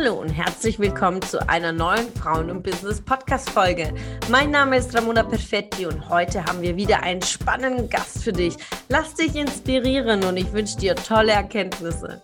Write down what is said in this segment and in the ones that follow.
Hallo und herzlich willkommen zu einer neuen Frauen und Business Podcast Folge. Mein Name ist Ramona Perfetti und heute haben wir wieder einen spannenden Gast für dich. Lass dich inspirieren und ich wünsche dir tolle Erkenntnisse.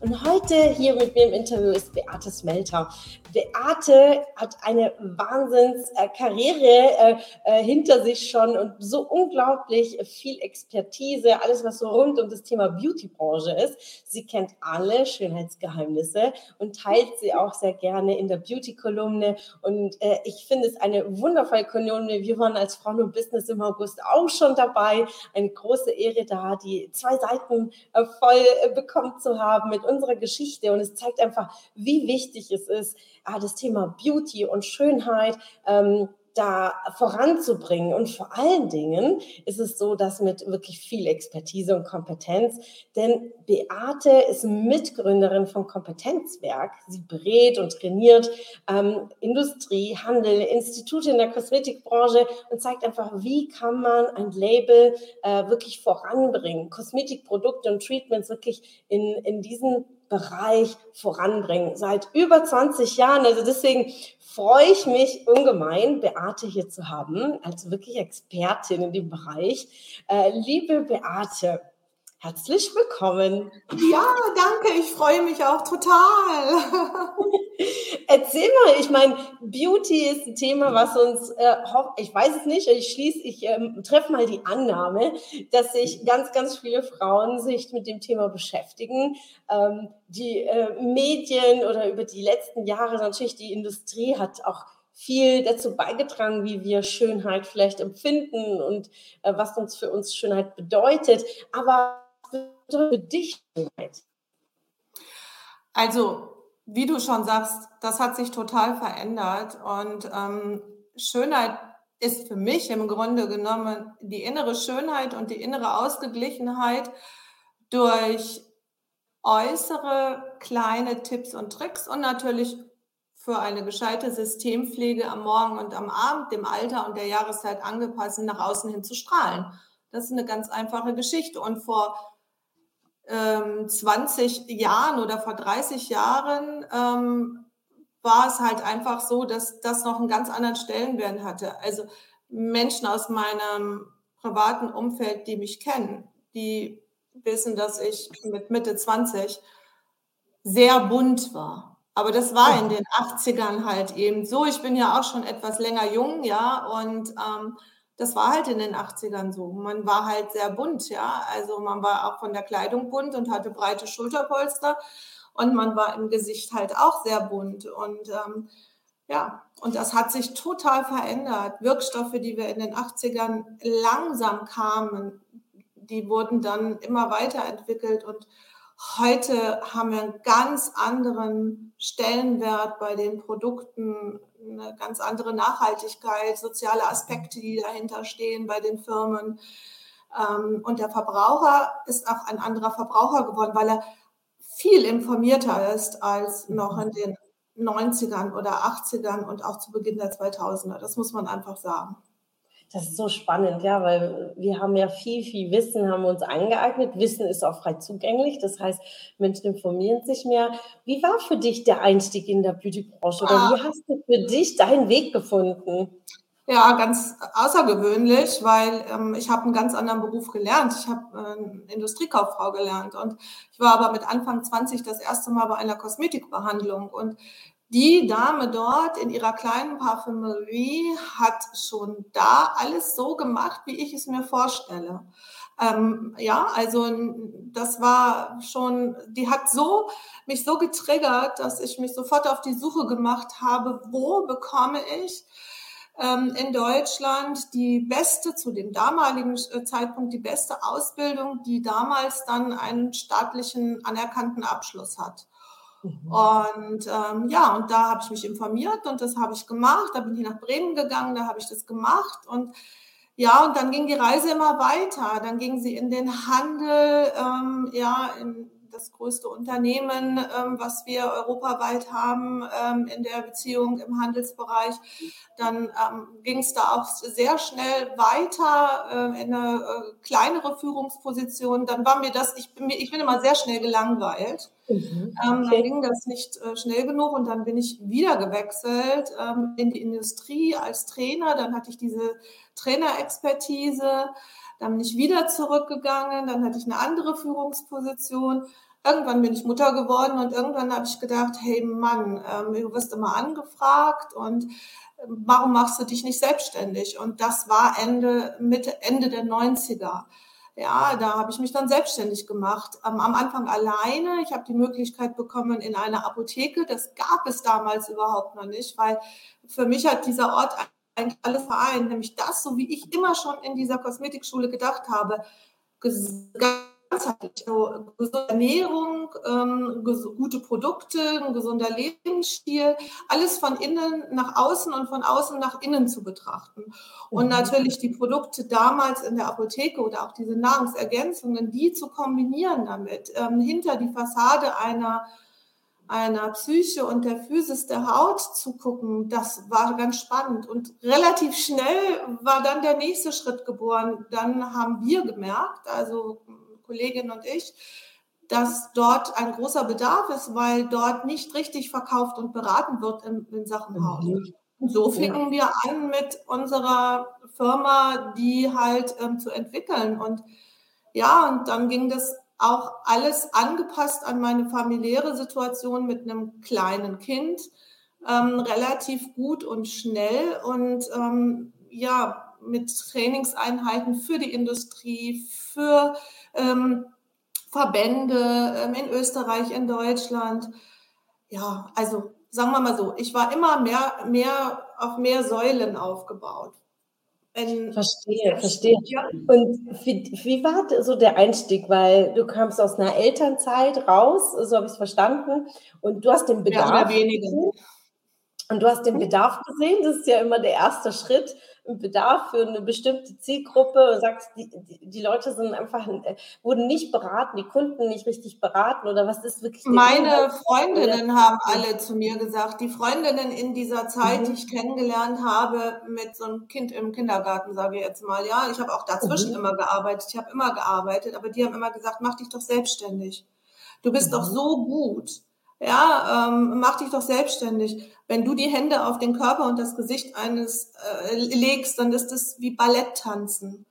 Und heute hier mit mir im Interview ist Beate Smelter. Beate hat eine Wahnsinnskarriere äh, äh, hinter sich schon und so unglaublich viel Expertise, alles was so rund um das Thema Beautybranche ist. Sie kennt alle Schönheitsgeheimnisse und teilt sie auch sehr gerne in der Beauty-Kolumne. Und äh, ich finde es eine wundervolle Kolumne. Wir waren als Frauen und Business im August auch schon dabei. Eine große Ehre da, die zwei Seiten äh, voll äh, bekommen zu haben mit unserer Geschichte. Und es zeigt einfach, wie wichtig es ist, ah, das Thema Beauty und Schönheit ähm, da voranzubringen. Und vor allen Dingen ist es so, dass mit wirklich viel Expertise und Kompetenz, denn Beate ist Mitgründerin von Kompetenzwerk. Sie berät und trainiert ähm, Industrie, Handel, Institute in der Kosmetikbranche und zeigt einfach, wie kann man ein Label äh, wirklich voranbringen, Kosmetikprodukte und Treatments wirklich in, in diesen Bereich voranbringen. Seit über 20 Jahren. Also deswegen freue ich mich ungemein, Beate hier zu haben, als wirklich Expertin in dem Bereich. Äh, liebe Beate, Herzlich willkommen. Ja, danke. Ich freue mich auch total. Erzähl mal, ich meine, Beauty ist ein Thema, was uns, äh, ich weiß es nicht, ich schließe, ich ähm, treffe mal die Annahme, dass sich ganz, ganz viele Frauen sich mit dem Thema beschäftigen. Ähm, die äh, Medien oder über die letzten Jahre natürlich die Industrie hat auch viel dazu beigetragen, wie wir Schönheit vielleicht empfinden und äh, was uns für uns Schönheit bedeutet. Aber für dich Schönheit? Also, wie du schon sagst, das hat sich total verändert und ähm, Schönheit ist für mich im Grunde genommen die innere Schönheit und die innere Ausgeglichenheit durch äußere kleine Tipps und Tricks und natürlich für eine gescheite Systempflege am Morgen und am Abend, dem Alter und der Jahreszeit angepasst, nach außen hin zu strahlen. Das ist eine ganz einfache Geschichte. Und vor ähm, 20 Jahren oder vor 30 Jahren ähm, war es halt einfach so, dass das noch einen ganz anderen Stellenwert hatte. Also Menschen aus meinem privaten Umfeld, die mich kennen, die wissen, dass ich mit Mitte 20 sehr bunt war. Aber das war in den 80ern halt eben so. Ich bin ja auch schon etwas länger jung, ja, und ähm, das war halt in den 80ern so. Man war halt sehr bunt, ja. Also man war auch von der Kleidung bunt und hatte breite Schulterpolster und man war im Gesicht halt auch sehr bunt. Und ähm, ja, und das hat sich total verändert. Wirkstoffe, die wir in den 80ern langsam kamen, die wurden dann immer weiterentwickelt und heute haben wir einen ganz anderen Stellenwert bei den Produkten eine ganz andere Nachhaltigkeit, soziale Aspekte, die dahinter stehen bei den Firmen. Ähm, und der Verbraucher ist auch ein anderer Verbraucher geworden, weil er viel informierter ist als noch in den 90ern oder 80ern und auch zu Beginn der 2000er. Das muss man einfach sagen. Das ist so spannend, ja, weil wir haben ja viel, viel Wissen, haben uns angeeignet. Wissen ist auch frei zugänglich. Das heißt, Menschen informieren sich mehr. Wie war für dich der Einstieg in der Beautybranche oder ah. wie hast du für dich deinen Weg gefunden? Ja, ganz außergewöhnlich, weil ähm, ich habe einen ganz anderen Beruf gelernt. Ich habe äh, Industriekauffrau gelernt und ich war aber mit Anfang 20 das erste Mal bei einer Kosmetikbehandlung und die Dame dort in ihrer kleinen Parfümerie hat schon da alles so gemacht, wie ich es mir vorstelle. Ähm, ja, also das war schon, die hat so mich so getriggert, dass ich mich sofort auf die Suche gemacht habe, wo bekomme ich ähm, in Deutschland die beste, zu dem damaligen äh, Zeitpunkt die beste Ausbildung, die damals dann einen staatlichen anerkannten Abschluss hat. Mhm. Und ähm, ja, und da habe ich mich informiert und das habe ich gemacht. Da bin ich nach Bremen gegangen, da habe ich das gemacht und ja, und dann ging die Reise immer weiter. Dann ging sie in den Handel, ähm, ja, in, das größte Unternehmen, ähm, was wir europaweit haben ähm, in der Beziehung im Handelsbereich. Dann ähm, ging es da auch sehr schnell weiter äh, in eine äh, kleinere Führungsposition. Dann war mir das, ich bin, ich bin immer sehr schnell gelangweilt. Mhm. Ähm. Dann ging das nicht äh, schnell genug und dann bin ich wieder gewechselt ähm, in die Industrie als Trainer. Dann hatte ich diese Trainerexpertise. Dann bin ich wieder zurückgegangen. Dann hatte ich eine andere Führungsposition. Irgendwann bin ich Mutter geworden und irgendwann habe ich gedacht, hey Mann, ähm, du wirst immer angefragt und ähm, warum machst du dich nicht selbstständig? Und das war Ende, Mitte, Ende der 90er. Ja, da habe ich mich dann selbstständig gemacht. Ähm, am Anfang alleine. Ich habe die Möglichkeit bekommen in einer Apotheke. Das gab es damals überhaupt noch nicht, weil für mich hat dieser Ort eigentlich alles vereint, nämlich das, so wie ich immer schon in dieser Kosmetikschule gedacht habe, ganzheitlich, also gesunde Ernährung, ähm, gute Produkte, ein gesunder Lebensstil, alles von innen nach außen und von außen nach innen zu betrachten. Und mhm. natürlich die Produkte damals in der Apotheke oder auch diese Nahrungsergänzungen, die zu kombinieren damit, ähm, hinter die Fassade einer einer Psyche und der Physis der Haut zu gucken, das war ganz spannend. Und relativ schnell war dann der nächste Schritt geboren. Dann haben wir gemerkt, also Kollegin und ich, dass dort ein großer Bedarf ist, weil dort nicht richtig verkauft und beraten wird in, in Sachen. Mhm. Und so fingen wir an mit unserer Firma, die halt ähm, zu entwickeln. Und ja, und dann ging das auch alles angepasst an meine familiäre Situation mit einem kleinen Kind, ähm, relativ gut und schnell und ähm, ja, mit Trainingseinheiten für die Industrie, für ähm, Verbände ähm, in Österreich, in Deutschland. Ja, also sagen wir mal so, ich war immer mehr, mehr auf mehr Säulen aufgebaut. Wenn verstehe, verstehe. Ja. Und wie, wie, war so der Einstieg? Weil du kamst aus einer Elternzeit raus, so habe ich es verstanden, und du hast den Bedarf. Ja, weniger. Und du hast den Bedarf gesehen, das ist ja immer der erste Schritt, Bedarf für eine bestimmte Zielgruppe und sagst, die, die, die, Leute sind einfach, äh, wurden nicht beraten, die Kunden nicht richtig beraten oder was ist wirklich? Meine? Freundinnen haben alle zu mir gesagt, die Freundinnen in dieser Zeit, mhm. die ich kennengelernt habe, mit so einem Kind im Kindergarten, sage ich jetzt mal, ja, ich habe auch dazwischen mhm. immer gearbeitet, ich habe immer gearbeitet, aber die haben immer gesagt, mach dich doch selbstständig. Du bist mhm. doch so gut ja, ähm, mach dich doch selbstständig. Wenn du die Hände auf den Körper und das Gesicht eines äh, legst, dann ist das wie Ballett tanzen.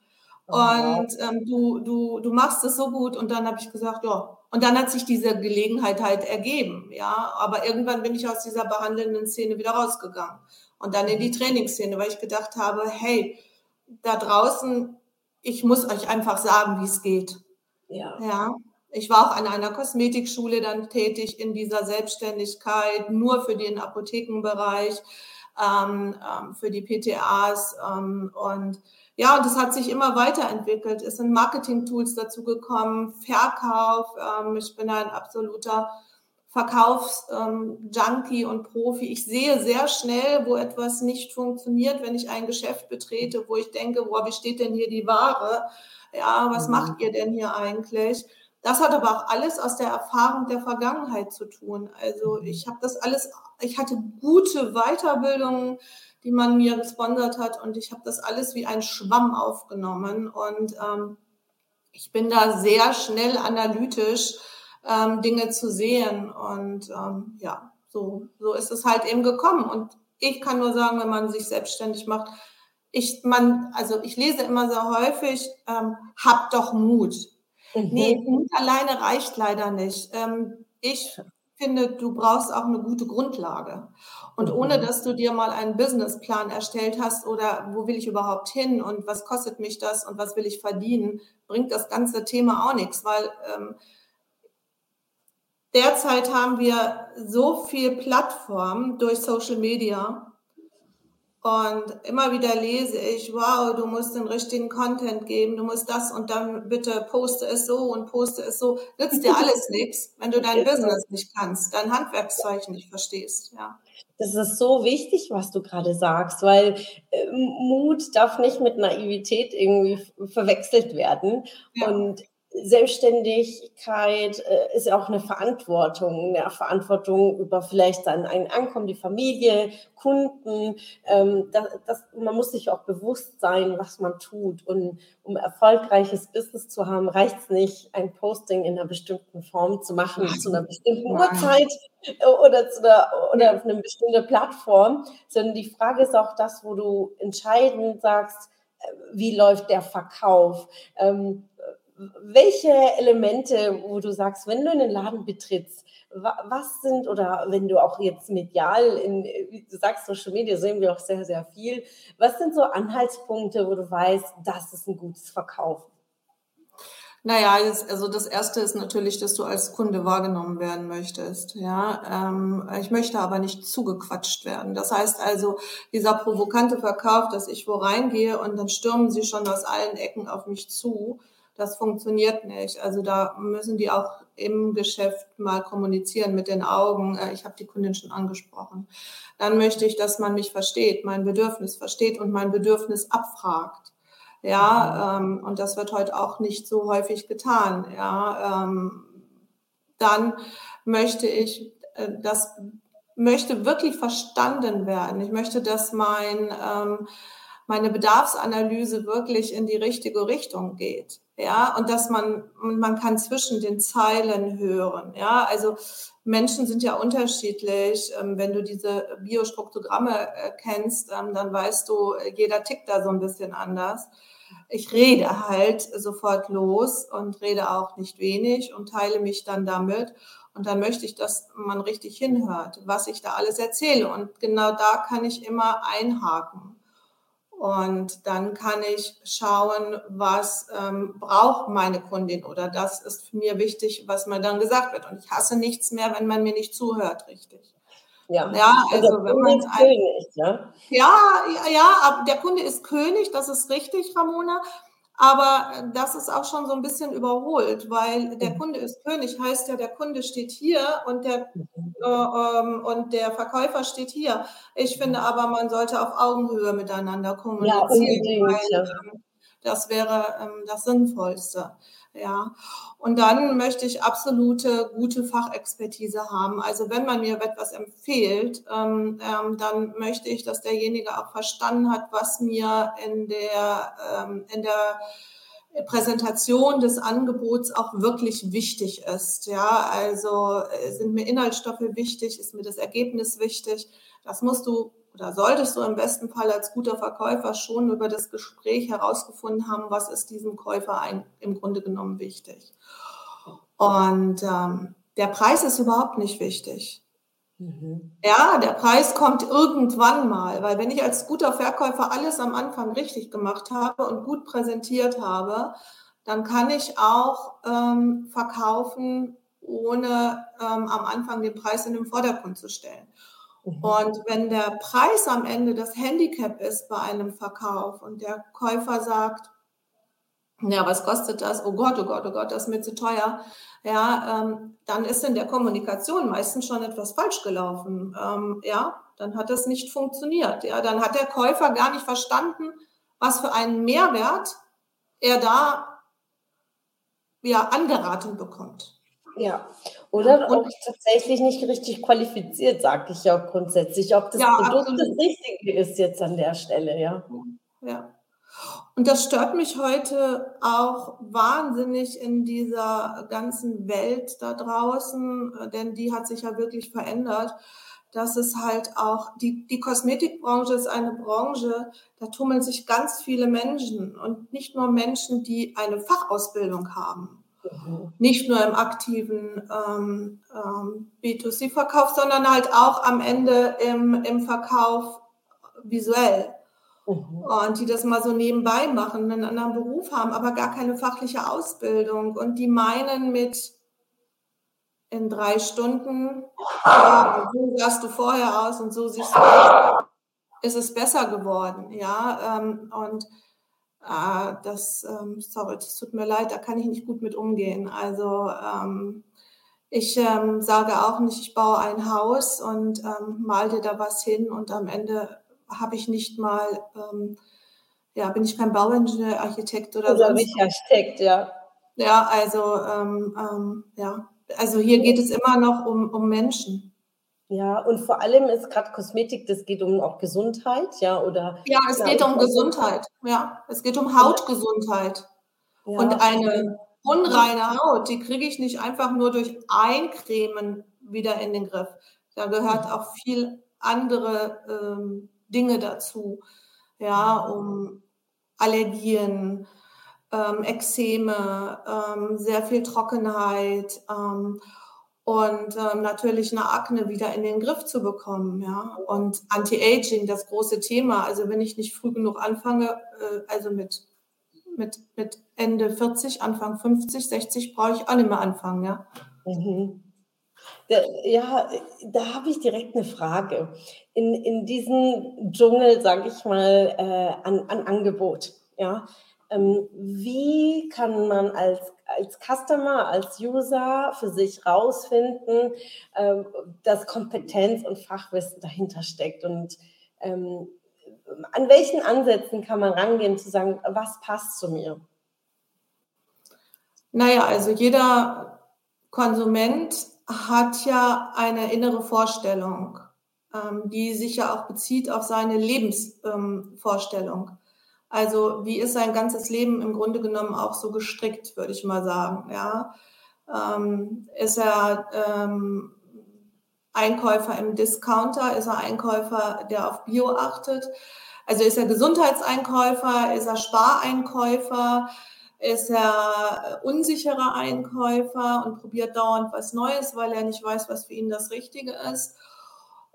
Oh. Und ähm, du, du, du machst es so gut. Und dann habe ich gesagt, ja. Und dann hat sich diese Gelegenheit halt ergeben, ja. Aber irgendwann bin ich aus dieser behandelnden Szene wieder rausgegangen. Und dann in die mhm. Trainingsszene, weil ich gedacht habe, hey, da draußen, ich muss euch einfach sagen, wie es geht. Ja. Ja. Ich war auch an einer Kosmetikschule dann tätig in dieser Selbstständigkeit, nur für den Apothekenbereich, ähm, ähm, für die PTAs. Ähm, und ja, und das hat sich immer weiterentwickelt. Es sind Marketing-Tools dazugekommen, Verkauf. Ähm, ich bin ein absoluter Verkaufsjunkie ähm, und Profi. Ich sehe sehr schnell, wo etwas nicht funktioniert, wenn ich ein Geschäft betrete, wo ich denke, boah, wie steht denn hier die Ware? Ja, was mhm. macht ihr denn hier eigentlich? Das hat aber auch alles aus der Erfahrung der Vergangenheit zu tun. Also mhm. ich habe das alles, ich hatte gute Weiterbildungen, die man mir gesponsert hat und ich habe das alles wie ein Schwamm aufgenommen und ähm, ich bin da sehr schnell analytisch, ähm, Dinge zu sehen und ähm, ja, so, so ist es halt eben gekommen und ich kann nur sagen, wenn man sich selbstständig macht, ich, man, also ich lese immer sehr häufig, ähm, hab doch Mut. Mhm. Nee, Mut alleine reicht leider nicht. Ähm, ich finde, du brauchst auch eine gute Grundlage. Und mhm. ohne dass du dir mal einen Businessplan erstellt hast oder wo will ich überhaupt hin und was kostet mich das und was will ich verdienen, bringt das ganze Thema auch nichts, weil ähm, derzeit haben wir so viel Plattformen durch Social Media, und immer wieder lese ich, wow, du musst den richtigen Content geben, du musst das und dann bitte poste es so und poste es so. Nützt dir alles nichts, wenn du dein Business nicht kannst, dein Handwerkszeug nicht verstehst. Ja. Das ist so wichtig, was du gerade sagst, weil äh, Mut darf nicht mit Naivität irgendwie verwechselt werden. Ja. Und Selbstständigkeit äh, ist auch eine Verantwortung, eine Verantwortung über vielleicht dann ein Ankommen, die Familie, Kunden. Ähm, das, das, man muss sich auch bewusst sein, was man tut. Und um erfolgreiches Business zu haben, reicht es nicht, ein Posting in einer bestimmten Form zu machen, zu einer bestimmten Nein. Uhrzeit äh, oder zu einer, oder auf einer bestimmten Plattform, sondern die Frage ist auch das, wo du entscheidend sagst, äh, wie läuft der Verkauf? Ähm, welche Elemente, wo du sagst, wenn du einen Laden betrittst, was sind oder wenn du auch jetzt medial in, wie du sagst, Social Media sehen wir auch sehr, sehr viel. Was sind so Anhaltspunkte, wo du weißt, das ist ein gutes Verkaufen? Naja, also das erste ist natürlich, dass du als Kunde wahrgenommen werden möchtest. Ja, ähm, ich möchte aber nicht zugequatscht werden. Das heißt also, dieser provokante Verkauf, dass ich wo reingehe und dann stürmen sie schon aus allen Ecken auf mich zu das funktioniert nicht. Also da müssen die auch im Geschäft mal kommunizieren mit den Augen. Äh, ich habe die Kundin schon angesprochen. Dann möchte ich, dass man mich versteht, mein Bedürfnis versteht und mein Bedürfnis abfragt. Ja, ähm, und das wird heute auch nicht so häufig getan. Ja, ähm, dann möchte ich, äh, das möchte wirklich verstanden werden. Ich möchte, dass mein ähm, meine Bedarfsanalyse wirklich in die richtige Richtung geht. Ja, und dass man, man kann zwischen den Zeilen hören. Ja, also Menschen sind ja unterschiedlich. Ähm, wenn du diese Biostruktogramme äh, kennst, ähm, dann weißt du, jeder tickt da so ein bisschen anders. Ich rede halt sofort los und rede auch nicht wenig und teile mich dann damit. Und dann möchte ich, dass man richtig hinhört, was ich da alles erzähle. Und genau da kann ich immer einhaken. Und dann kann ich schauen, was ähm, braucht meine Kundin oder das ist mir wichtig, was mir dann gesagt wird. Und ich hasse nichts mehr, wenn man mir nicht zuhört, richtig. Ja, ja also, also wenn man König, ne? ja, ja, ja, der Kunde ist König, das ist richtig, Ramona. Aber äh, das ist auch schon so ein bisschen überholt, weil der mhm. Kunde ist König, heißt ja, der Kunde steht hier und der, mhm. äh, ähm, und der Verkäufer steht hier. Ich finde aber, man sollte auf Augenhöhe miteinander kommunizieren. Ja, weil, ähm, das wäre ähm, das Sinnvollste. Ja. Und dann möchte ich absolute gute Fachexpertise haben. Also wenn man mir etwas empfiehlt, ähm, ähm, dann möchte ich, dass derjenige auch verstanden hat, was mir in der, ähm, in der Präsentation des Angebots auch wirklich wichtig ist. Ja, also äh, sind mir Inhaltsstoffe wichtig, ist mir das Ergebnis wichtig. Das musst du oder solltest du im besten Fall als guter Verkäufer schon über das Gespräch herausgefunden haben, was ist diesem Käufer ein, im Grunde genommen wichtig. Und ähm, der Preis ist überhaupt nicht wichtig. Mhm. Ja, der Preis kommt irgendwann mal, weil wenn ich als guter Verkäufer alles am Anfang richtig gemacht habe und gut präsentiert habe, dann kann ich auch ähm, verkaufen, ohne ähm, am Anfang den Preis in den Vordergrund zu stellen. Mhm. Und wenn der Preis am Ende das Handicap ist bei einem Verkauf und der Käufer sagt, ja, was kostet das? Oh Gott, oh Gott, oh Gott, das ist mir zu teuer. Ja, ähm, dann ist in der Kommunikation meistens schon etwas falsch gelaufen. Ähm, ja, dann hat das nicht funktioniert. Ja, dann hat der Käufer gar nicht verstanden, was für einen Mehrwert er da ja angeraten bekommt. Ja, oder und, auch tatsächlich nicht richtig qualifiziert, sage ich ja grundsätzlich, ob das ja, Produkt absolut. das Richtige ist jetzt an der Stelle, ja. Ja. Und das stört mich heute auch wahnsinnig in dieser ganzen Welt da draußen, denn die hat sich ja wirklich verändert, dass es halt auch, die, die Kosmetikbranche ist eine Branche, da tummeln sich ganz viele Menschen und nicht nur Menschen, die eine Fachausbildung haben nicht nur im aktiven ähm, ähm, B2C-Verkauf, sondern halt auch am Ende im, im Verkauf visuell. Mhm. Und die das mal so nebenbei machen, einen anderen Beruf haben, aber gar keine fachliche Ausbildung. Und die meinen mit in drei Stunden, ja, so sahst du vorher aus und so siehst du aus, ist es besser geworden. Ja, ähm, und Ah, das, ähm, sorry, das tut mir leid, da kann ich nicht gut mit umgehen. Also ähm, ich ähm, sage auch nicht, ich baue ein Haus und ähm, mal dir da was hin und am Ende habe ich nicht mal, ähm, ja, bin ich kein Bauingenieur, Architekt oder, oder sonst. Oder Architekt, ja. Ja, also ähm, ähm, ja, also hier geht es immer noch um, um Menschen. Ja, und vor allem ist gerade Kosmetik, das geht um auch Gesundheit, ja, oder? Ja, es geht um Gesundheit, ja. Es geht um Hautgesundheit. Ja, und eine unreine Haut, die kriege ich nicht einfach nur durch Eincremen wieder in den Griff. Da gehört auch viel andere ähm, Dinge dazu, ja, um Allergien, ähm, Ekzeme, ähm, sehr viel Trockenheit ähm, und ähm, natürlich eine Akne wieder in den Griff zu bekommen. Ja? Und Anti-Aging, das große Thema. Also wenn ich nicht früh genug anfange, äh, also mit, mit, mit Ende 40, Anfang 50, 60, brauche ich auch nicht mehr anfangen. Ja. Mhm. Ja, da habe ich direkt eine Frage. In, in diesem Dschungel, sage ich mal, äh, an, an Angebot, ja, ähm, wie kann man als, als Customer, als User für sich rausfinden, ähm, dass Kompetenz und Fachwissen dahinter steckt? Und ähm, an welchen Ansätzen kann man rangehen, zu sagen, was passt zu mir? Naja, also jeder Konsument hat ja eine innere Vorstellung, die sich ja auch bezieht auf seine Lebensvorstellung. Also wie ist sein ganzes Leben im Grunde genommen auch so gestrickt, würde ich mal sagen. Ja? Ähm, ist er ähm, Einkäufer im Discounter? Ist er Einkäufer, der auf Bio achtet? Also ist er Gesundheitseinkäufer? Ist er Spareinkäufer? Ist er unsicherer Einkäufer und probiert dauernd was Neues, weil er nicht weiß, was für ihn das Richtige ist?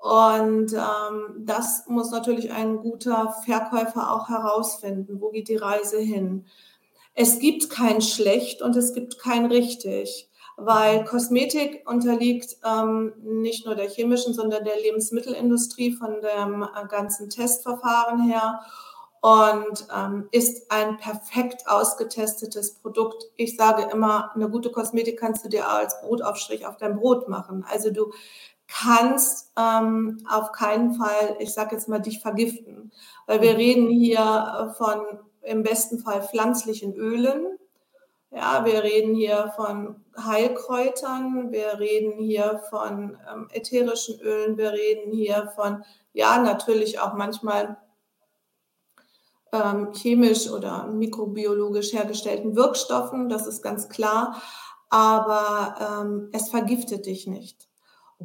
Und ähm, das muss natürlich ein guter Verkäufer auch herausfinden. Wo geht die Reise hin? Es gibt kein schlecht und es gibt kein richtig, weil Kosmetik unterliegt ähm, nicht nur der chemischen, sondern der Lebensmittelindustrie von dem äh, ganzen Testverfahren her und ähm, ist ein perfekt ausgetestetes Produkt. Ich sage immer, eine gute Kosmetik kannst du dir als Brotaufstrich auf dein Brot machen. Also du kannst ähm, auf keinen Fall, ich sage jetzt mal, dich vergiften. Weil wir reden hier von im besten Fall pflanzlichen Ölen. Ja, wir reden hier von Heilkräutern, wir reden hier von ähm, ätherischen Ölen, wir reden hier von, ja, natürlich auch manchmal ähm, chemisch oder mikrobiologisch hergestellten Wirkstoffen, das ist ganz klar, aber ähm, es vergiftet dich nicht.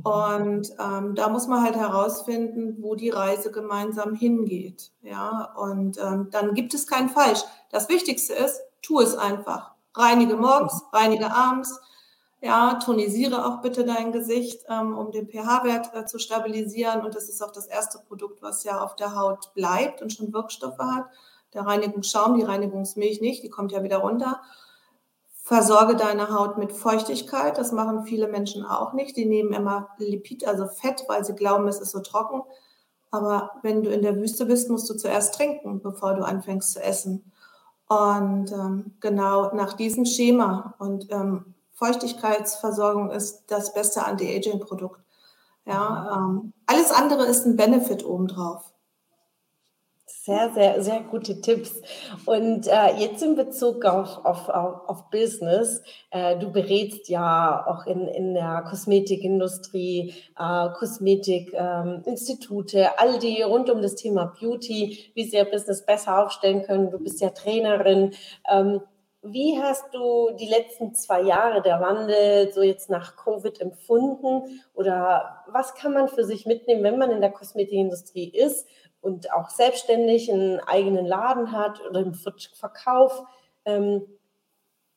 Und ähm, da muss man halt herausfinden, wo die Reise gemeinsam hingeht. Ja, und ähm, dann gibt es kein Falsch. Das Wichtigste ist, tu es einfach. Reinige morgens, reinige abends. Ja, tonisiere auch bitte dein Gesicht, ähm, um den pH-Wert äh, zu stabilisieren. Und das ist auch das erste Produkt, was ja auf der Haut bleibt und schon Wirkstoffe hat. Der Reinigungsschaum, die Reinigungsmilch nicht, die kommt ja wieder runter. Versorge deine Haut mit Feuchtigkeit. Das machen viele Menschen auch nicht. Die nehmen immer Lipid, also Fett, weil sie glauben, es ist so trocken. Aber wenn du in der Wüste bist, musst du zuerst trinken, bevor du anfängst zu essen. Und ähm, genau nach diesem Schema und ähm, Feuchtigkeitsversorgung ist das beste Anti-Aging-Produkt. Ja, ähm, alles andere ist ein Benefit obendrauf. Sehr, sehr, sehr gute Tipps. Und äh, jetzt in Bezug auf, auf, auf, Business, äh, du berätst ja auch in, in der Kosmetikindustrie, äh, Kosmetikinstitute, ähm, all die rund um das Thema Beauty, wie sie ihr Business besser aufstellen können. Du bist ja Trainerin. Ähm, wie hast du die letzten zwei Jahre der Wandel so jetzt nach Covid empfunden? Oder was kann man für sich mitnehmen, wenn man in der Kosmetikindustrie ist und auch selbstständig einen eigenen Laden hat oder im Verkauf. Ähm,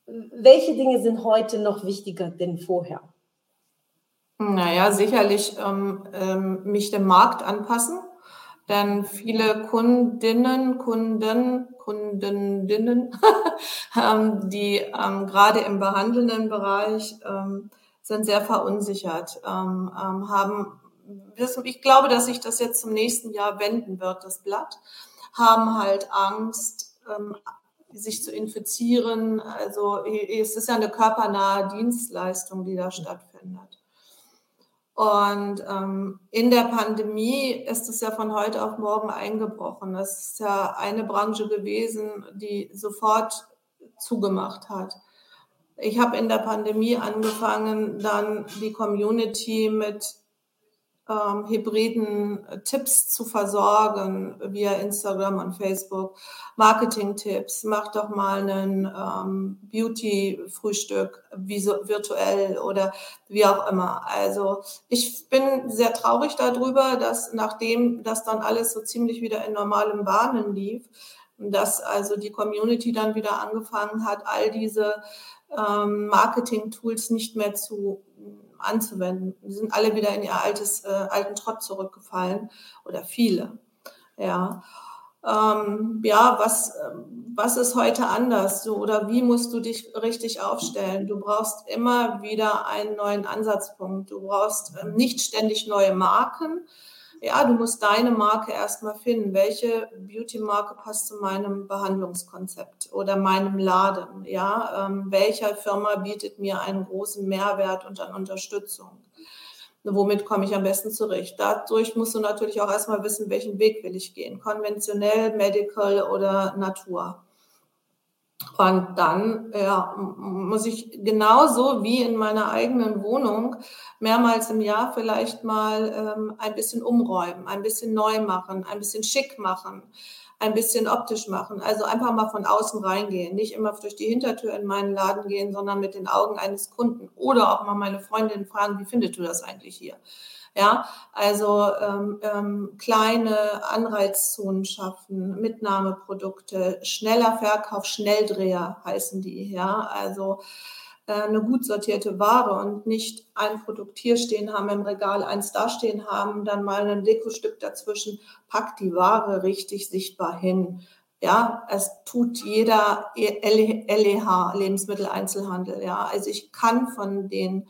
welche Dinge sind heute noch wichtiger denn vorher? Naja, sicherlich ähm, ähm, mich dem Markt anpassen, denn viele Kundinnen, Kunden, Kundinnen, ähm, die ähm, gerade im behandelnden Bereich ähm, sind sehr verunsichert, ähm, haben ich glaube, dass sich das jetzt zum nächsten Jahr wenden wird, das Blatt, haben halt Angst, ähm, sich zu infizieren. Also es ist ja eine körpernahe Dienstleistung, die da stattfindet. Und ähm, in der Pandemie ist es ja von heute auf morgen eingebrochen. Das ist ja eine Branche gewesen, die sofort zugemacht hat. Ich habe in der Pandemie angefangen, dann die Community mit ähm, hybriden Tipps zu versorgen via Instagram und Facebook. Marketing-Tipps, mach doch mal einen ähm, Beauty-Frühstück virtuell oder wie auch immer. Also ich bin sehr traurig darüber, dass nachdem das dann alles so ziemlich wieder in normalen Bahnen lief, dass also die Community dann wieder angefangen hat, all diese ähm, Marketing-Tools nicht mehr zu anzuwenden. Die sind alle wieder in ihr altes, äh, alten Trott zurückgefallen oder viele. Ja. Ähm, ja, was, ähm, was ist heute anders? So, oder wie musst du dich richtig aufstellen? Du brauchst immer wieder einen neuen Ansatzpunkt. Du brauchst ähm, nicht ständig neue Marken, ja, du musst deine Marke erstmal finden. Welche Beauty-Marke passt zu meinem Behandlungskonzept oder meinem Laden? Ja, ähm, welcher Firma bietet mir einen großen Mehrwert und an Unterstützung? Womit komme ich am besten zurecht? Dadurch musst du natürlich auch erstmal wissen, welchen Weg will ich gehen. Konventionell, medical oder Natur. Und dann ja, muss ich genauso wie in meiner eigenen Wohnung mehrmals im Jahr vielleicht mal ähm, ein bisschen umräumen, ein bisschen neu machen, ein bisschen schick machen, ein bisschen optisch machen. Also einfach mal von außen reingehen, nicht immer durch die Hintertür in meinen Laden gehen, sondern mit den Augen eines Kunden. Oder auch mal meine Freundin fragen, wie findest du das eigentlich hier? Ja, also ähm, ähm, kleine Anreizzonen schaffen, Mitnahmeprodukte, schneller Verkauf, Schnelldreher heißen die. Ja, also äh, eine gut sortierte Ware und nicht ein Produkt hier stehen haben im Regal, eins da stehen haben, dann mal ein Dekostück dazwischen, packt die Ware richtig sichtbar hin. Ja, es tut jeder LEH, Lebensmitteleinzelhandel. Ja, also ich kann von den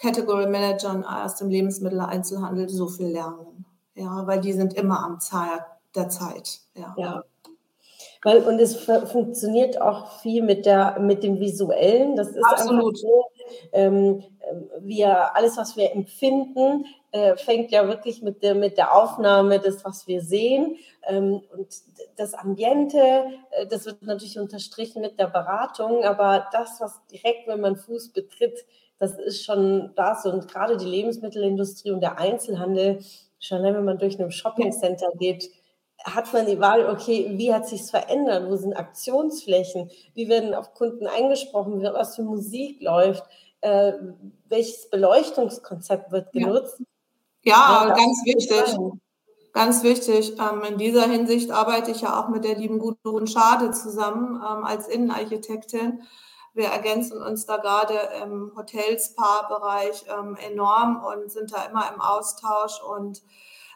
Category Managern aus dem Lebensmitteleinzelhandel so viel lernen. Ja, weil die sind immer am Zeit der Zeit. Ja. ja. Weil, und es funktioniert auch viel mit, der, mit dem Visuellen. Das ist Absolut. so, ähm, wir, alles, was wir empfinden, äh, fängt ja wirklich mit der, mit der Aufnahme des, was wir sehen. Ähm, und das Ambiente, äh, das wird natürlich unterstrichen mit der Beratung, aber das, was direkt, wenn man Fuß betritt, das ist schon das. Und gerade die Lebensmittelindustrie und der Einzelhandel, schon wenn man durch ein Shoppingcenter geht, hat man die Wahl, okay, wie hat sich verändert? Wo sind Aktionsflächen? Wie werden auf Kunden eingesprochen? Was für Musik läuft? Äh, welches Beleuchtungskonzept wird genutzt? Ja, ja ganz wichtig. Ganz wichtig. Ähm, in dieser Hinsicht arbeite ich ja auch mit der lieben Gudrun Schade zusammen ähm, als Innenarchitektin. Wir ergänzen uns da gerade im Hotel-Spa-Bereich ähm, enorm und sind da immer im Austausch und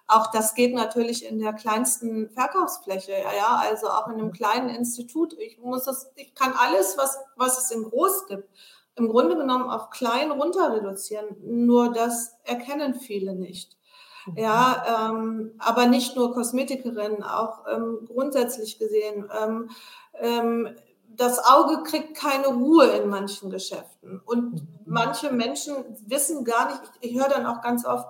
auch das geht natürlich in der kleinsten Verkaufsfläche, ja, also auch in einem kleinen Institut. Ich muss das, ich kann alles, was, was es in groß gibt, im Grunde genommen auf klein runter reduzieren. Nur das erkennen viele nicht. Ja, ähm, aber nicht nur Kosmetikerinnen, auch ähm, grundsätzlich gesehen. Ähm, ähm, das Auge kriegt keine Ruhe in manchen Geschäften. Und mhm. manche Menschen wissen gar nicht, ich, ich höre dann auch ganz oft,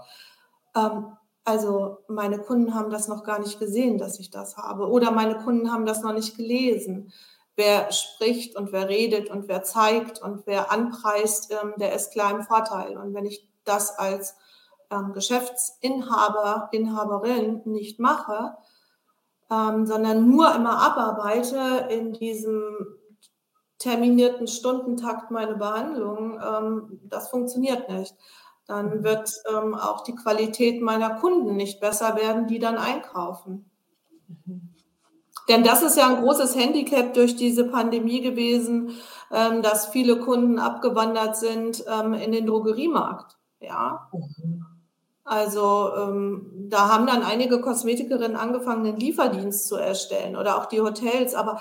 ähm, also meine Kunden haben das noch gar nicht gesehen, dass ich das habe. Oder meine Kunden haben das noch nicht gelesen. Wer spricht und wer redet und wer zeigt und wer anpreist, ähm, der ist klar im Vorteil. Und wenn ich das als ähm, Geschäftsinhaber, Inhaberin nicht mache, ähm, sondern nur immer abarbeite in diesem terminierten Stundentakt meine Behandlung, ähm, das funktioniert nicht. Dann wird ähm, auch die Qualität meiner Kunden nicht besser werden, die dann einkaufen. Mhm. Denn das ist ja ein großes Handicap durch diese Pandemie gewesen, ähm, dass viele Kunden abgewandert sind ähm, in den Drogeriemarkt. Ja. Mhm. Also ähm, da haben dann einige Kosmetikerinnen angefangen, den Lieferdienst zu erstellen oder auch die Hotels. Aber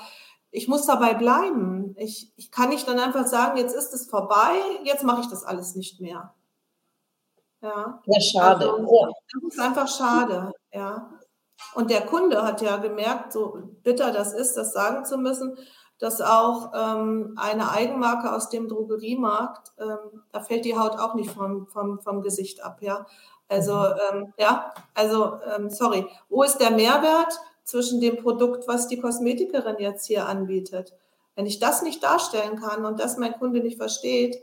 ich muss dabei bleiben. Ich, ich kann nicht dann einfach sagen, jetzt ist es vorbei, jetzt mache ich das alles nicht mehr. Ja, ja schade. Also, das ist einfach schade. Ja. Und der Kunde hat ja gemerkt, so bitter das ist, das sagen zu müssen, dass auch ähm, eine Eigenmarke aus dem Drogeriemarkt, ähm, da fällt die Haut auch nicht vom, vom, vom Gesicht ab. Ja. Also mhm. ähm, ja, also ähm, sorry, wo ist der Mehrwert zwischen dem Produkt, was die Kosmetikerin jetzt hier anbietet? Wenn ich das nicht darstellen kann und das mein Kunde nicht versteht,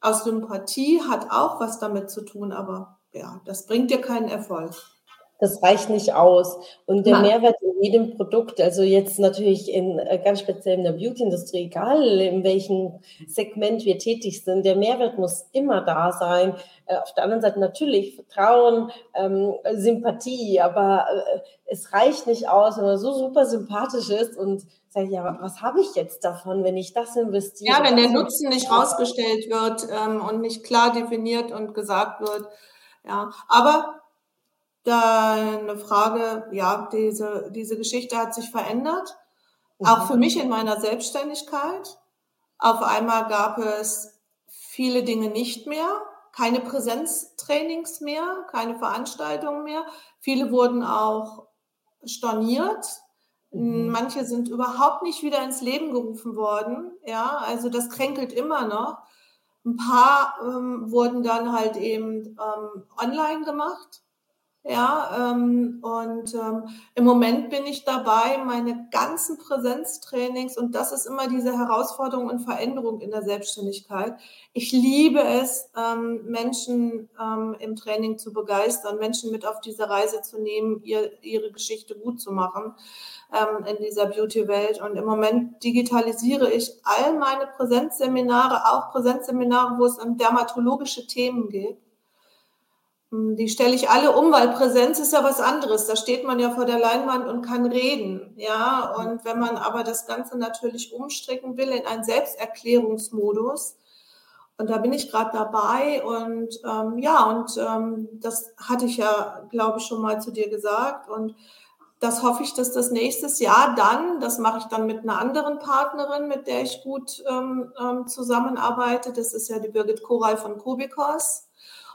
aus Sympathie hat auch was damit zu tun, aber ja, das bringt dir keinen Erfolg. Das reicht nicht aus. Und der Nein. Mehrwert in jedem Produkt, also jetzt natürlich in äh, ganz speziell in der Beauty-Industrie, egal in welchem Segment wir tätig sind, der Mehrwert muss immer da sein. Äh, auf der anderen Seite natürlich Vertrauen, ähm, Sympathie, aber äh, es reicht nicht aus, wenn man so super sympathisch ist und sagt, ja, was habe ich jetzt davon, wenn ich das investiere? Ja, wenn der Nutzen nicht rausgestellt wird ähm, und nicht klar definiert und gesagt wird. Ja, aber Deine Frage, ja, diese, diese Geschichte hat sich verändert. Mhm. Auch für mich in meiner Selbstständigkeit. Auf einmal gab es viele Dinge nicht mehr, keine Präsenztrainings mehr, keine Veranstaltungen mehr. Viele wurden auch storniert. Mhm. Manche sind überhaupt nicht wieder ins Leben gerufen worden. Ja, also das kränkelt immer noch. Ein paar ähm, wurden dann halt eben ähm, online gemacht. Ja, ähm, und ähm, im Moment bin ich dabei, meine ganzen Präsenztrainings, und das ist immer diese Herausforderung und Veränderung in der Selbstständigkeit. Ich liebe es, ähm, Menschen ähm, im Training zu begeistern, Menschen mit auf diese Reise zu nehmen, ihr, ihre Geschichte gut zu machen ähm, in dieser Beauty-Welt. Und im Moment digitalisiere ich all meine Präsenzseminare, auch Präsenzseminare, wo es um dermatologische Themen geht die stelle ich alle um, weil Präsenz ist ja was anderes. Da steht man ja vor der Leinwand und kann reden. Ja, und wenn man aber das Ganze natürlich umstricken will in einen Selbsterklärungsmodus, und da bin ich gerade dabei und ähm, ja, und ähm, das hatte ich ja, glaube ich, schon mal zu dir gesagt. Und das hoffe ich, dass das nächstes Jahr dann, das mache ich dann mit einer anderen Partnerin, mit der ich gut ähm, ähm zusammenarbeite. Das ist ja die Birgit Koral von Kubikos.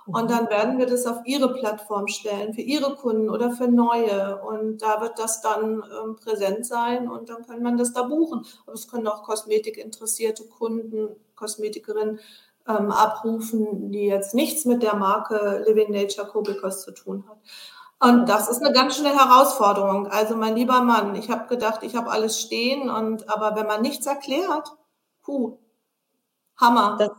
Und dann werden wir das auf Ihre Plattform stellen, für Ihre Kunden oder für neue. Und da wird das dann ähm, präsent sein und dann kann man das da buchen. Aber es können auch kosmetikinteressierte Kunden, Kosmetikerinnen ähm, abrufen, die jetzt nichts mit der Marke Living Nature Kobikos zu tun hat. Und das ist eine ganz schöne Herausforderung. Also mein lieber Mann, ich habe gedacht, ich habe alles stehen und aber wenn man nichts erklärt, puh, Hammer. Das,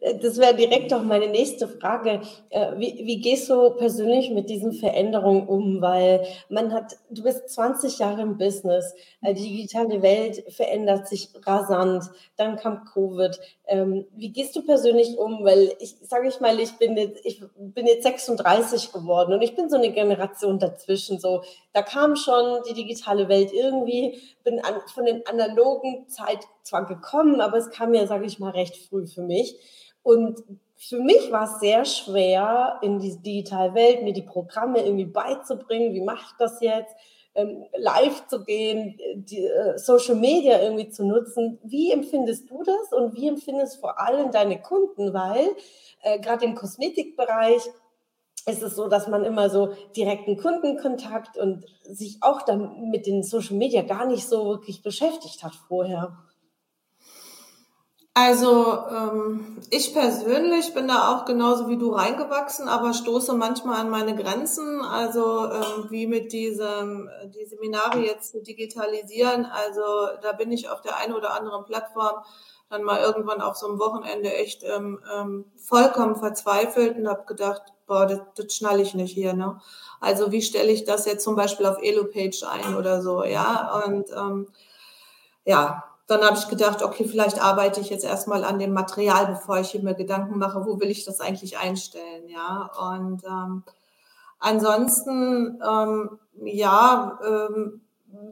äh, das wäre direkt auch meine nächste Frage. Äh, wie, wie, gehst du persönlich mit diesen Veränderungen um? Weil man hat, du bist 20 Jahre im Business, äh, die digitale Welt verändert sich rasant, dann kam Covid. Ähm, wie gehst du persönlich um? Weil ich sage ich mal, ich bin jetzt, ich bin jetzt 36 geworden und ich bin so eine Generation dazwischen. So, da kam schon die digitale Welt irgendwie, bin an, von den analogen Zeit zwar gekommen, aber es kam ja, sage ich mal, recht früh für mich. Und für mich war es sehr schwer, in die digitale Welt mir die Programme irgendwie beizubringen. Wie mache ich das jetzt? Ähm, live zu gehen, die, äh, Social Media irgendwie zu nutzen. Wie empfindest du das und wie empfindest vor allem deine Kunden? Weil äh, gerade im Kosmetikbereich ist es so, dass man immer so direkten Kundenkontakt und sich auch dann mit den Social Media gar nicht so wirklich beschäftigt hat vorher. Also ähm, ich persönlich bin da auch genauso wie du reingewachsen, aber stoße manchmal an meine Grenzen. Also ähm, wie mit diesem die Seminare jetzt zu digitalisieren. Also da bin ich auf der einen oder anderen Plattform dann mal irgendwann auf so einem Wochenende echt ähm, ähm, vollkommen verzweifelt und habe gedacht, boah, das, das schnalle ich nicht hier. Ne? Also wie stelle ich das jetzt zum Beispiel auf Elopage ein oder so, ja? Und ähm, ja, dann habe ich gedacht, okay, vielleicht arbeite ich jetzt erstmal an dem Material, bevor ich mir Gedanken mache, wo will ich das eigentlich einstellen, ja. Und ähm, ansonsten, ähm, ja, ähm,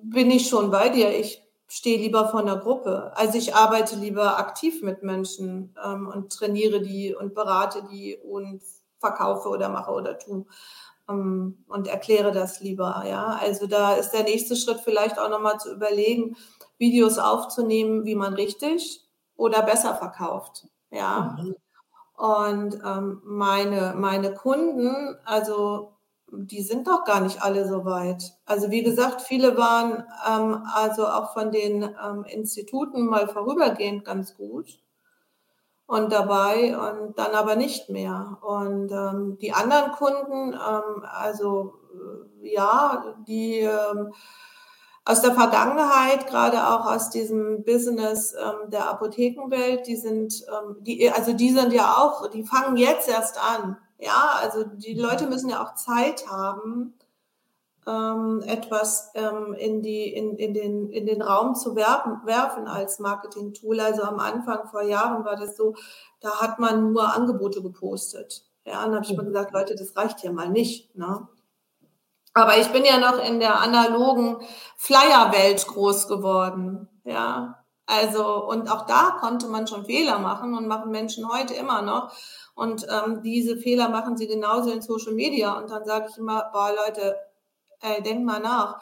bin ich schon bei dir. Ich stehe lieber vor einer Gruppe. Also ich arbeite lieber aktiv mit Menschen ähm, und trainiere die und berate die und verkaufe oder mache oder tue ähm, und erkläre das lieber. Ja, also da ist der nächste Schritt vielleicht auch nochmal zu überlegen, Videos aufzunehmen, wie man richtig oder besser verkauft. Ja. Mhm. Und ähm, meine, meine Kunden, also die sind doch gar nicht alle so weit. Also wie gesagt, viele waren ähm, also auch von den ähm, Instituten mal vorübergehend ganz gut und dabei und dann aber nicht mehr. Und ähm, die anderen Kunden, ähm, also äh, ja, die ähm, aus der Vergangenheit, gerade auch aus diesem Business ähm, der Apothekenwelt, die sind, ähm, die, also die sind ja auch, die fangen jetzt erst an. Ja, also die Leute müssen ja auch Zeit haben, ähm, etwas ähm, in, die, in, in, den, in den Raum zu werfen, werfen als Marketing-Tool. Also am Anfang vor Jahren war das so, da hat man nur Angebote gepostet. Ja, und dann habe ich mal mhm. gesagt, Leute, das reicht ja mal nicht. Ne? Aber ich bin ja noch in der analogen Flyer-Welt groß geworden. Ja, also, und auch da konnte man schon Fehler machen und machen Menschen heute immer noch. Und ähm, diese Fehler machen sie genauso in Social Media. Und dann sage ich immer, boah, Leute, ey, denk mal nach.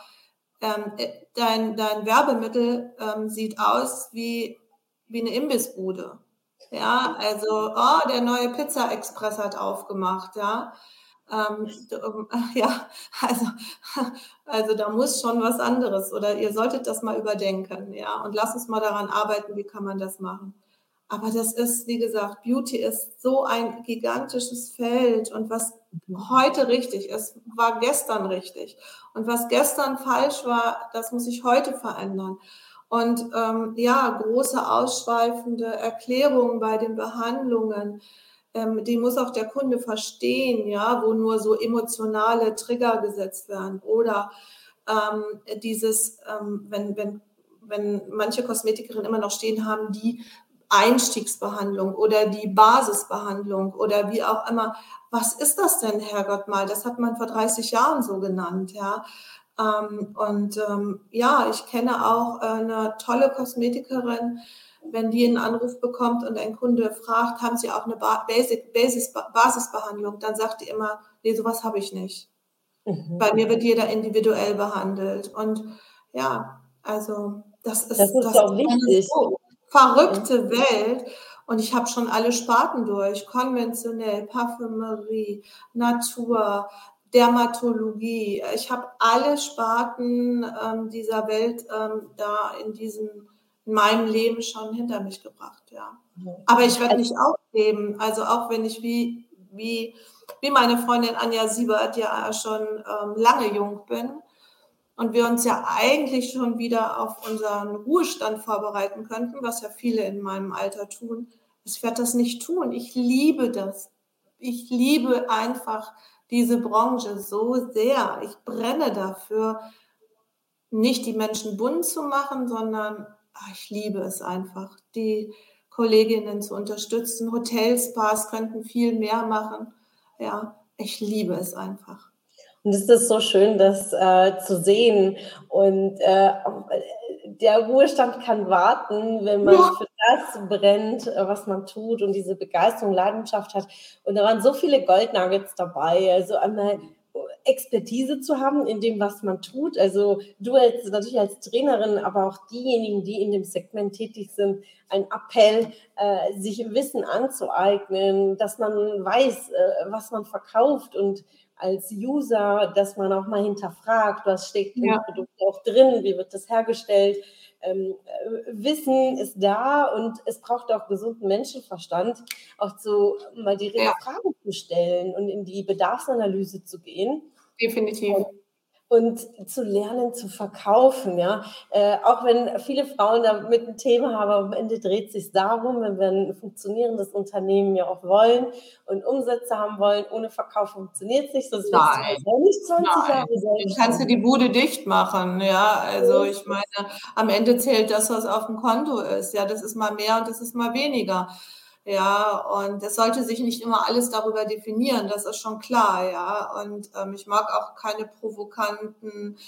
Ähm, äh, dein, dein Werbemittel ähm, sieht aus wie, wie eine Imbissbude. Ja, also, oh, der neue Pizza Express hat aufgemacht, ja. Ähm, ähm ja, also, also da muss schon was anderes oder ihr solltet das mal überdenken, ja, und lasst uns mal daran arbeiten, wie kann man das machen. Aber das ist, wie gesagt, Beauty ist so ein gigantisches Feld und was heute richtig ist, war gestern richtig. Und was gestern falsch war, das muss sich heute verändern. Und ähm, ja, große ausschweifende Erklärungen bei den Behandlungen, ähm, die muss auch der Kunde verstehen, ja, wo nur so emotionale Trigger gesetzt werden. Oder ähm, dieses, ähm, wenn, wenn, wenn manche Kosmetikerinnen immer noch stehen haben, die Einstiegsbehandlung oder die Basisbehandlung oder wie auch immer. Was ist das denn, Herrgott mal? Das hat man vor 30 Jahren so genannt, ja. Ähm, und ähm, ja, ich kenne auch eine tolle Kosmetikerin, wenn die einen Anruf bekommt und ein Kunde fragt, haben Sie auch eine Basic, Basis, Basisbehandlung, dann sagt die immer, nee, sowas habe ich nicht. Mhm. Bei mir wird jeder individuell behandelt. Und ja, also das ist, das ist das auch wichtig. So verrückte mhm. Welt. Und ich habe schon alle Sparten durch. Konventionell, Parfümerie, Natur, Dermatologie. Ich habe alle Sparten ähm, dieser Welt ähm, da in diesem in meinem Leben schon hinter mich gebracht, ja. Aber ich werde nicht aufgeben. Also auch wenn ich wie, wie, wie meine Freundin Anja Siebert ja schon ähm, lange jung bin und wir uns ja eigentlich schon wieder auf unseren Ruhestand vorbereiten könnten, was ja viele in meinem Alter tun. Ich werde das nicht tun. Ich liebe das. Ich liebe einfach diese Branche so sehr. Ich brenne dafür, nicht die Menschen bunt zu machen, sondern ach, ich liebe es einfach, die Kolleginnen zu unterstützen. Hotelspas könnten viel mehr machen. Ja, ich liebe es einfach. Und es ist so schön, das äh, zu sehen. Und äh, der Ruhestand kann warten, wenn man ja. für das brennt, äh, was man tut und diese Begeisterung, Leidenschaft hat. Und da waren so viele Goldnuggets dabei. Also einmal Expertise zu haben in dem, was man tut. Also du als natürlich als Trainerin, aber auch diejenigen, die in dem Segment tätig sind, ein Appell, äh, sich Wissen anzueignen, dass man weiß, äh, was man verkauft und als User, dass man auch mal hinterfragt, was steckt ja. im Produkt auch drin, wie wird das hergestellt. Ähm, äh, Wissen ist da und es braucht auch gesunden Menschenverstand, auch zu mal die ja. Fragen zu stellen und in die Bedarfsanalyse zu gehen. Definitiv. Und zu lernen zu verkaufen, ja. Äh, auch wenn viele Frauen damit ein Thema haben, am Ende dreht sich darum, wenn wir ein funktionierendes Unternehmen ja auch wollen und Umsätze haben wollen, ohne Verkauf funktioniert es nicht, sonst Nein. Du nicht 20 Nein. Jahre sein. kannst du die Bude dicht machen, ja. Also ich meine, am Ende zählt das, was auf dem Konto ist. Ja, das ist mal mehr und das ist mal weniger. Ja, und es sollte sich nicht immer alles darüber definieren, das ist schon klar, ja. Und ähm, ich mag auch keine provokanten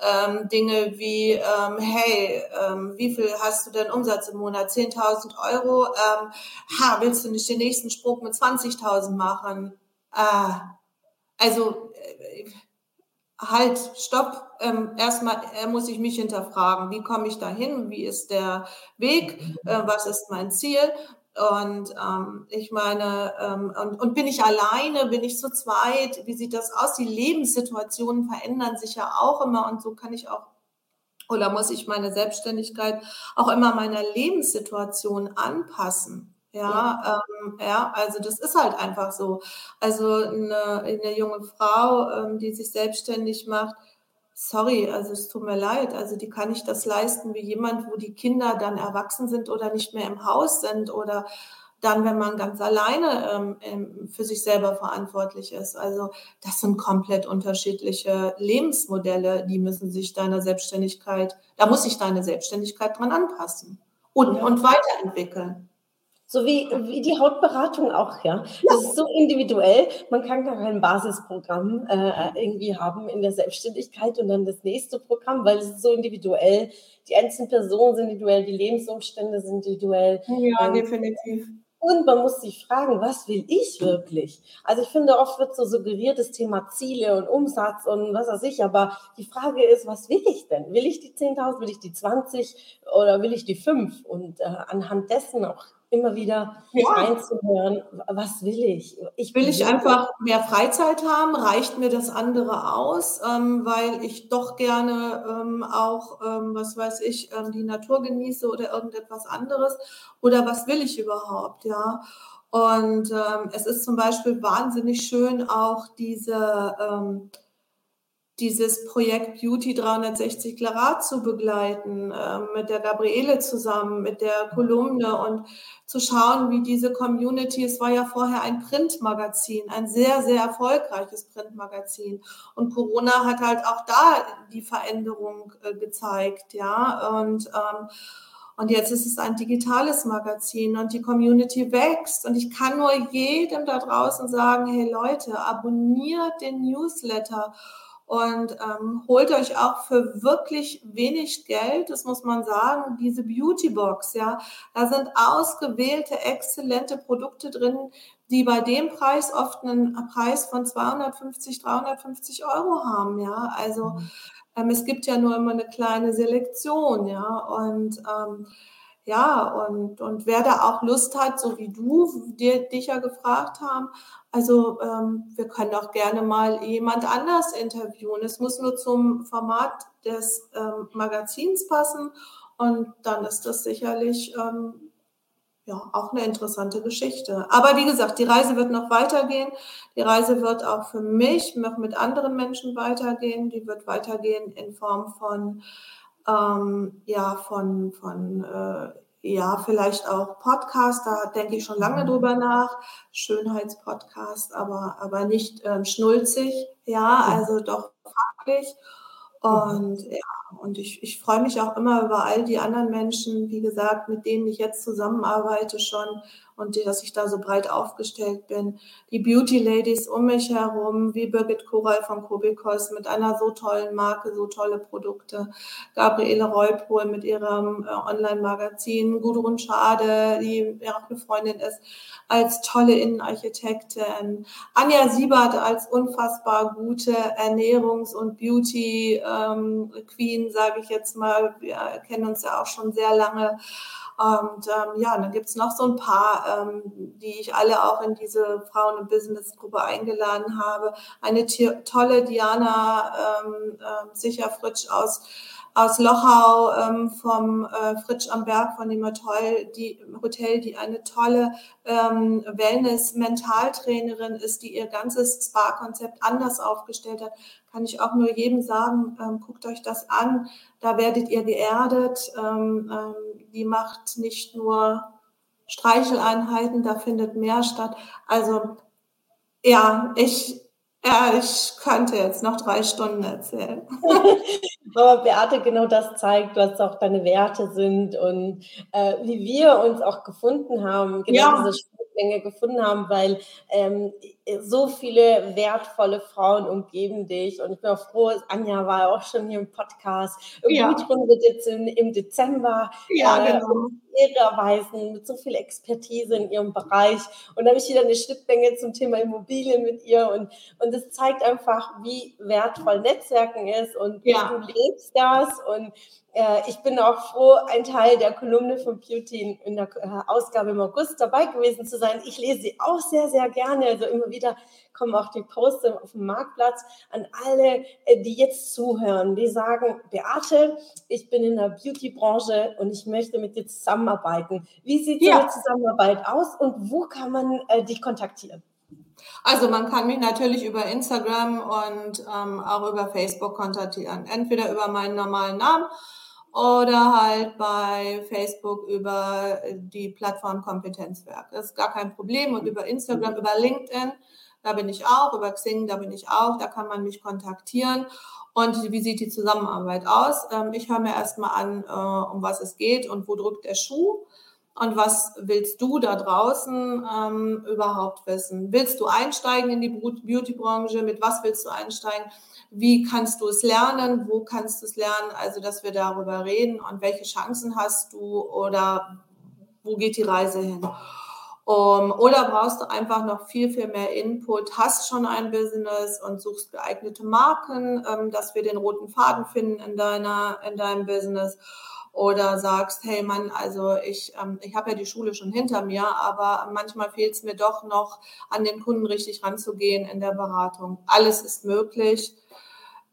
ähm, Dinge wie, ähm, hey, ähm, wie viel hast du denn Umsatz im Monat? 10.000 Euro? Ähm, ha, willst du nicht den nächsten Sprung mit 20.000 machen? Äh, also, äh, halt, stopp. Ähm, erstmal äh, muss ich mich hinterfragen, wie komme ich dahin? Wie ist der Weg? Äh, was ist mein Ziel? Und ähm, ich meine, ähm, und, und bin ich alleine, bin ich zu zweit? Wie sieht das aus? Die Lebenssituationen verändern sich ja auch immer und so kann ich auch oder muss ich meine Selbstständigkeit auch immer meiner Lebenssituation anpassen? Ja, ja. Ähm, ja, also das ist halt einfach so. Also eine, eine junge Frau, ähm, die sich selbstständig macht, sorry, also es tut mir leid, also die kann ich das leisten wie jemand, wo die Kinder dann erwachsen sind oder nicht mehr im Haus sind oder dann, wenn man ganz alleine ähm, für sich selber verantwortlich ist. Also das sind komplett unterschiedliche Lebensmodelle, die müssen sich deiner Selbstständigkeit, da muss sich deine Selbstständigkeit dran anpassen und, ja. und weiterentwickeln. So wie, wie die Hautberatung auch, ja. Das ist so individuell. Man kann gar kein Basisprogramm äh, irgendwie haben in der Selbstständigkeit und dann das nächste Programm, weil es ist so individuell. Die einzelnen Personen sind individuell, die Lebensumstände sind individuell. Ja, ähm, definitiv. Und man muss sich fragen, was will ich wirklich? Also ich finde, oft wird so suggeriert, das Thema Ziele und Umsatz und was weiß ich, aber die Frage ist, was will ich denn? Will ich die 10.000, will ich die 20 oder will ich die 5? Und äh, anhand dessen auch immer wieder ja. reinzuhören, was will ich? Ich will ich einfach mehr Freizeit haben, reicht mir das andere aus, ähm, weil ich doch gerne ähm, auch, ähm, was weiß ich, ähm, die Natur genieße oder irgendetwas anderes oder was will ich überhaupt, ja? Und ähm, es ist zum Beispiel wahnsinnig schön auch diese ähm, dieses Projekt Beauty 360 Grad zu begleiten, äh, mit der Gabriele zusammen, mit der Kolumne und zu schauen, wie diese Community, es war ja vorher ein Printmagazin, ein sehr, sehr erfolgreiches Printmagazin. Und Corona hat halt auch da die Veränderung äh, gezeigt, ja. Und, ähm, und jetzt ist es ein digitales Magazin und die Community wächst. Und ich kann nur jedem da draußen sagen, hey Leute, abonniert den Newsletter und ähm, holt euch auch für wirklich wenig Geld, das muss man sagen, diese Beautybox, ja, da sind ausgewählte, exzellente Produkte drin, die bei dem Preis oft einen Preis von 250, 350 Euro haben, ja, also mhm. ähm, es gibt ja nur immer eine kleine Selektion, ja, und ähm, ja, und, und wer da auch Lust hat, so wie du, dir, dich ja gefragt haben, also ähm, wir können auch gerne mal jemand anders interviewen. Es muss nur zum Format des ähm, Magazins passen und dann ist das sicherlich ähm, ja auch eine interessante Geschichte. Aber wie gesagt, die Reise wird noch weitergehen. Die Reise wird auch für mich noch mit anderen Menschen weitergehen. Die wird weitergehen in Form von ähm, ja von von äh, ja, vielleicht auch Podcast, da denke ich schon lange mhm. drüber nach. Schönheitspodcast, aber, aber nicht ähm, schnulzig, ja, also doch fachlich. Mhm. Und ja, und ich, ich freue mich auch immer über all die anderen Menschen, wie gesagt, mit denen ich jetzt zusammenarbeite schon und dass ich da so breit aufgestellt bin. Die Beauty Ladies um mich herum, wie Birgit Koral von Kobikos mit einer so tollen Marke, so tolle Produkte. Gabriele Reupol mit ihrem äh, Online-Magazin, Gudrun Schade, die ja auch eine Freundin ist, als tolle Innenarchitektin. Anja Siebert als unfassbar gute Ernährungs- und Beauty-Queen, ähm, sage ich jetzt mal. Wir kennen uns ja auch schon sehr lange. Und ähm, ja, dann gibt es noch so ein paar, ähm, die ich alle auch in diese Frauen- und Business-Gruppe eingeladen habe. Eine tolle Diana ähm, äh, Sicherfritsch aus aus Lochau ähm, vom äh, Fritsch am Berg von dem Hotel, die, Hotel, die eine tolle ähm, Wellness-Mentaltrainerin ist, die ihr ganzes Spa-Konzept anders aufgestellt hat, kann ich auch nur jedem sagen, ähm, guckt euch das an, da werdet ihr geerdet. Ähm, ähm, die macht nicht nur Streicheleinheiten, da findet mehr statt. Also ja, ich ja, ich könnte jetzt noch drei Stunden erzählen. Aber Beate, genau das zeigt, was auch deine Werte sind und äh, wie wir uns auch gefunden haben, genau ja. diese Schnittmenge gefunden haben, weil ähm, so viele wertvolle Frauen umgeben dich und ich bin auch froh, Anja war auch schon hier im Podcast. Ja. Gudrun wird jetzt im, im Dezember ja, äh, genau. Ehre mit so viel Expertise in ihrem Bereich. Und da habe ich wieder eine Schnittmenge zum Thema Immobilien mit ihr. Und und es zeigt einfach, wie wertvoll Netzwerken ist und ja. du lebst das. Und äh, ich bin auch froh, ein Teil der Kolumne von Beauty in der äh, Ausgabe im August dabei gewesen zu sein. Ich lese sie auch sehr, sehr gerne. Also immer wieder kommen auch die Posts auf dem Marktplatz an alle, äh, die jetzt zuhören, die sagen, Beate, ich bin in der Beauty-Branche und ich möchte mit dir zusammenarbeiten. Wie sieht ja. so eine Zusammenarbeit aus und wo kann man dich kontaktieren? Also man kann mich natürlich über Instagram und ähm, auch über Facebook kontaktieren. Entweder über meinen normalen Namen oder halt bei Facebook über die Plattform Kompetenzwerk. Das ist gar kein Problem. Und über Instagram, über LinkedIn, da bin ich auch, über Xing, da bin ich auch, da kann man mich kontaktieren. Und wie sieht die Zusammenarbeit aus? Ähm, ich höre mir erstmal an, äh, um was es geht und wo drückt der Schuh. Und was willst du da draußen ähm, überhaupt wissen? Willst du einsteigen in die Beauty-Branche? Mit was willst du einsteigen? Wie kannst du es lernen? Wo kannst du es lernen? Also, dass wir darüber reden und welche Chancen hast du oder wo geht die Reise hin? Um, oder brauchst du einfach noch viel, viel mehr Input, hast schon ein Business und suchst geeignete Marken, ähm, dass wir den roten Faden finden in, deiner, in deinem Business. Oder sagst, hey Mann, also ich, ähm, ich habe ja die Schule schon hinter mir, aber manchmal fehlt es mir doch noch, an den Kunden richtig ranzugehen in der Beratung. Alles ist möglich.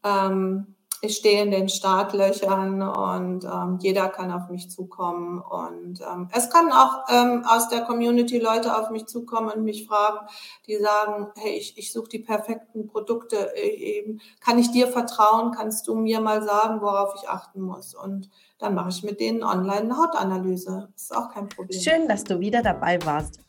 Ähm, ich stehe in den Startlöchern und ähm, jeder kann auf mich zukommen. Und ähm, es kann auch ähm, aus der Community Leute auf mich zukommen und mich fragen, die sagen, hey, ich, ich suche die perfekten Produkte. Ich, kann ich dir vertrauen? Kannst du mir mal sagen, worauf ich achten muss? Und dann mache ich mit denen online eine Hautanalyse. Ist auch kein Problem. Schön, dass du wieder dabei warst.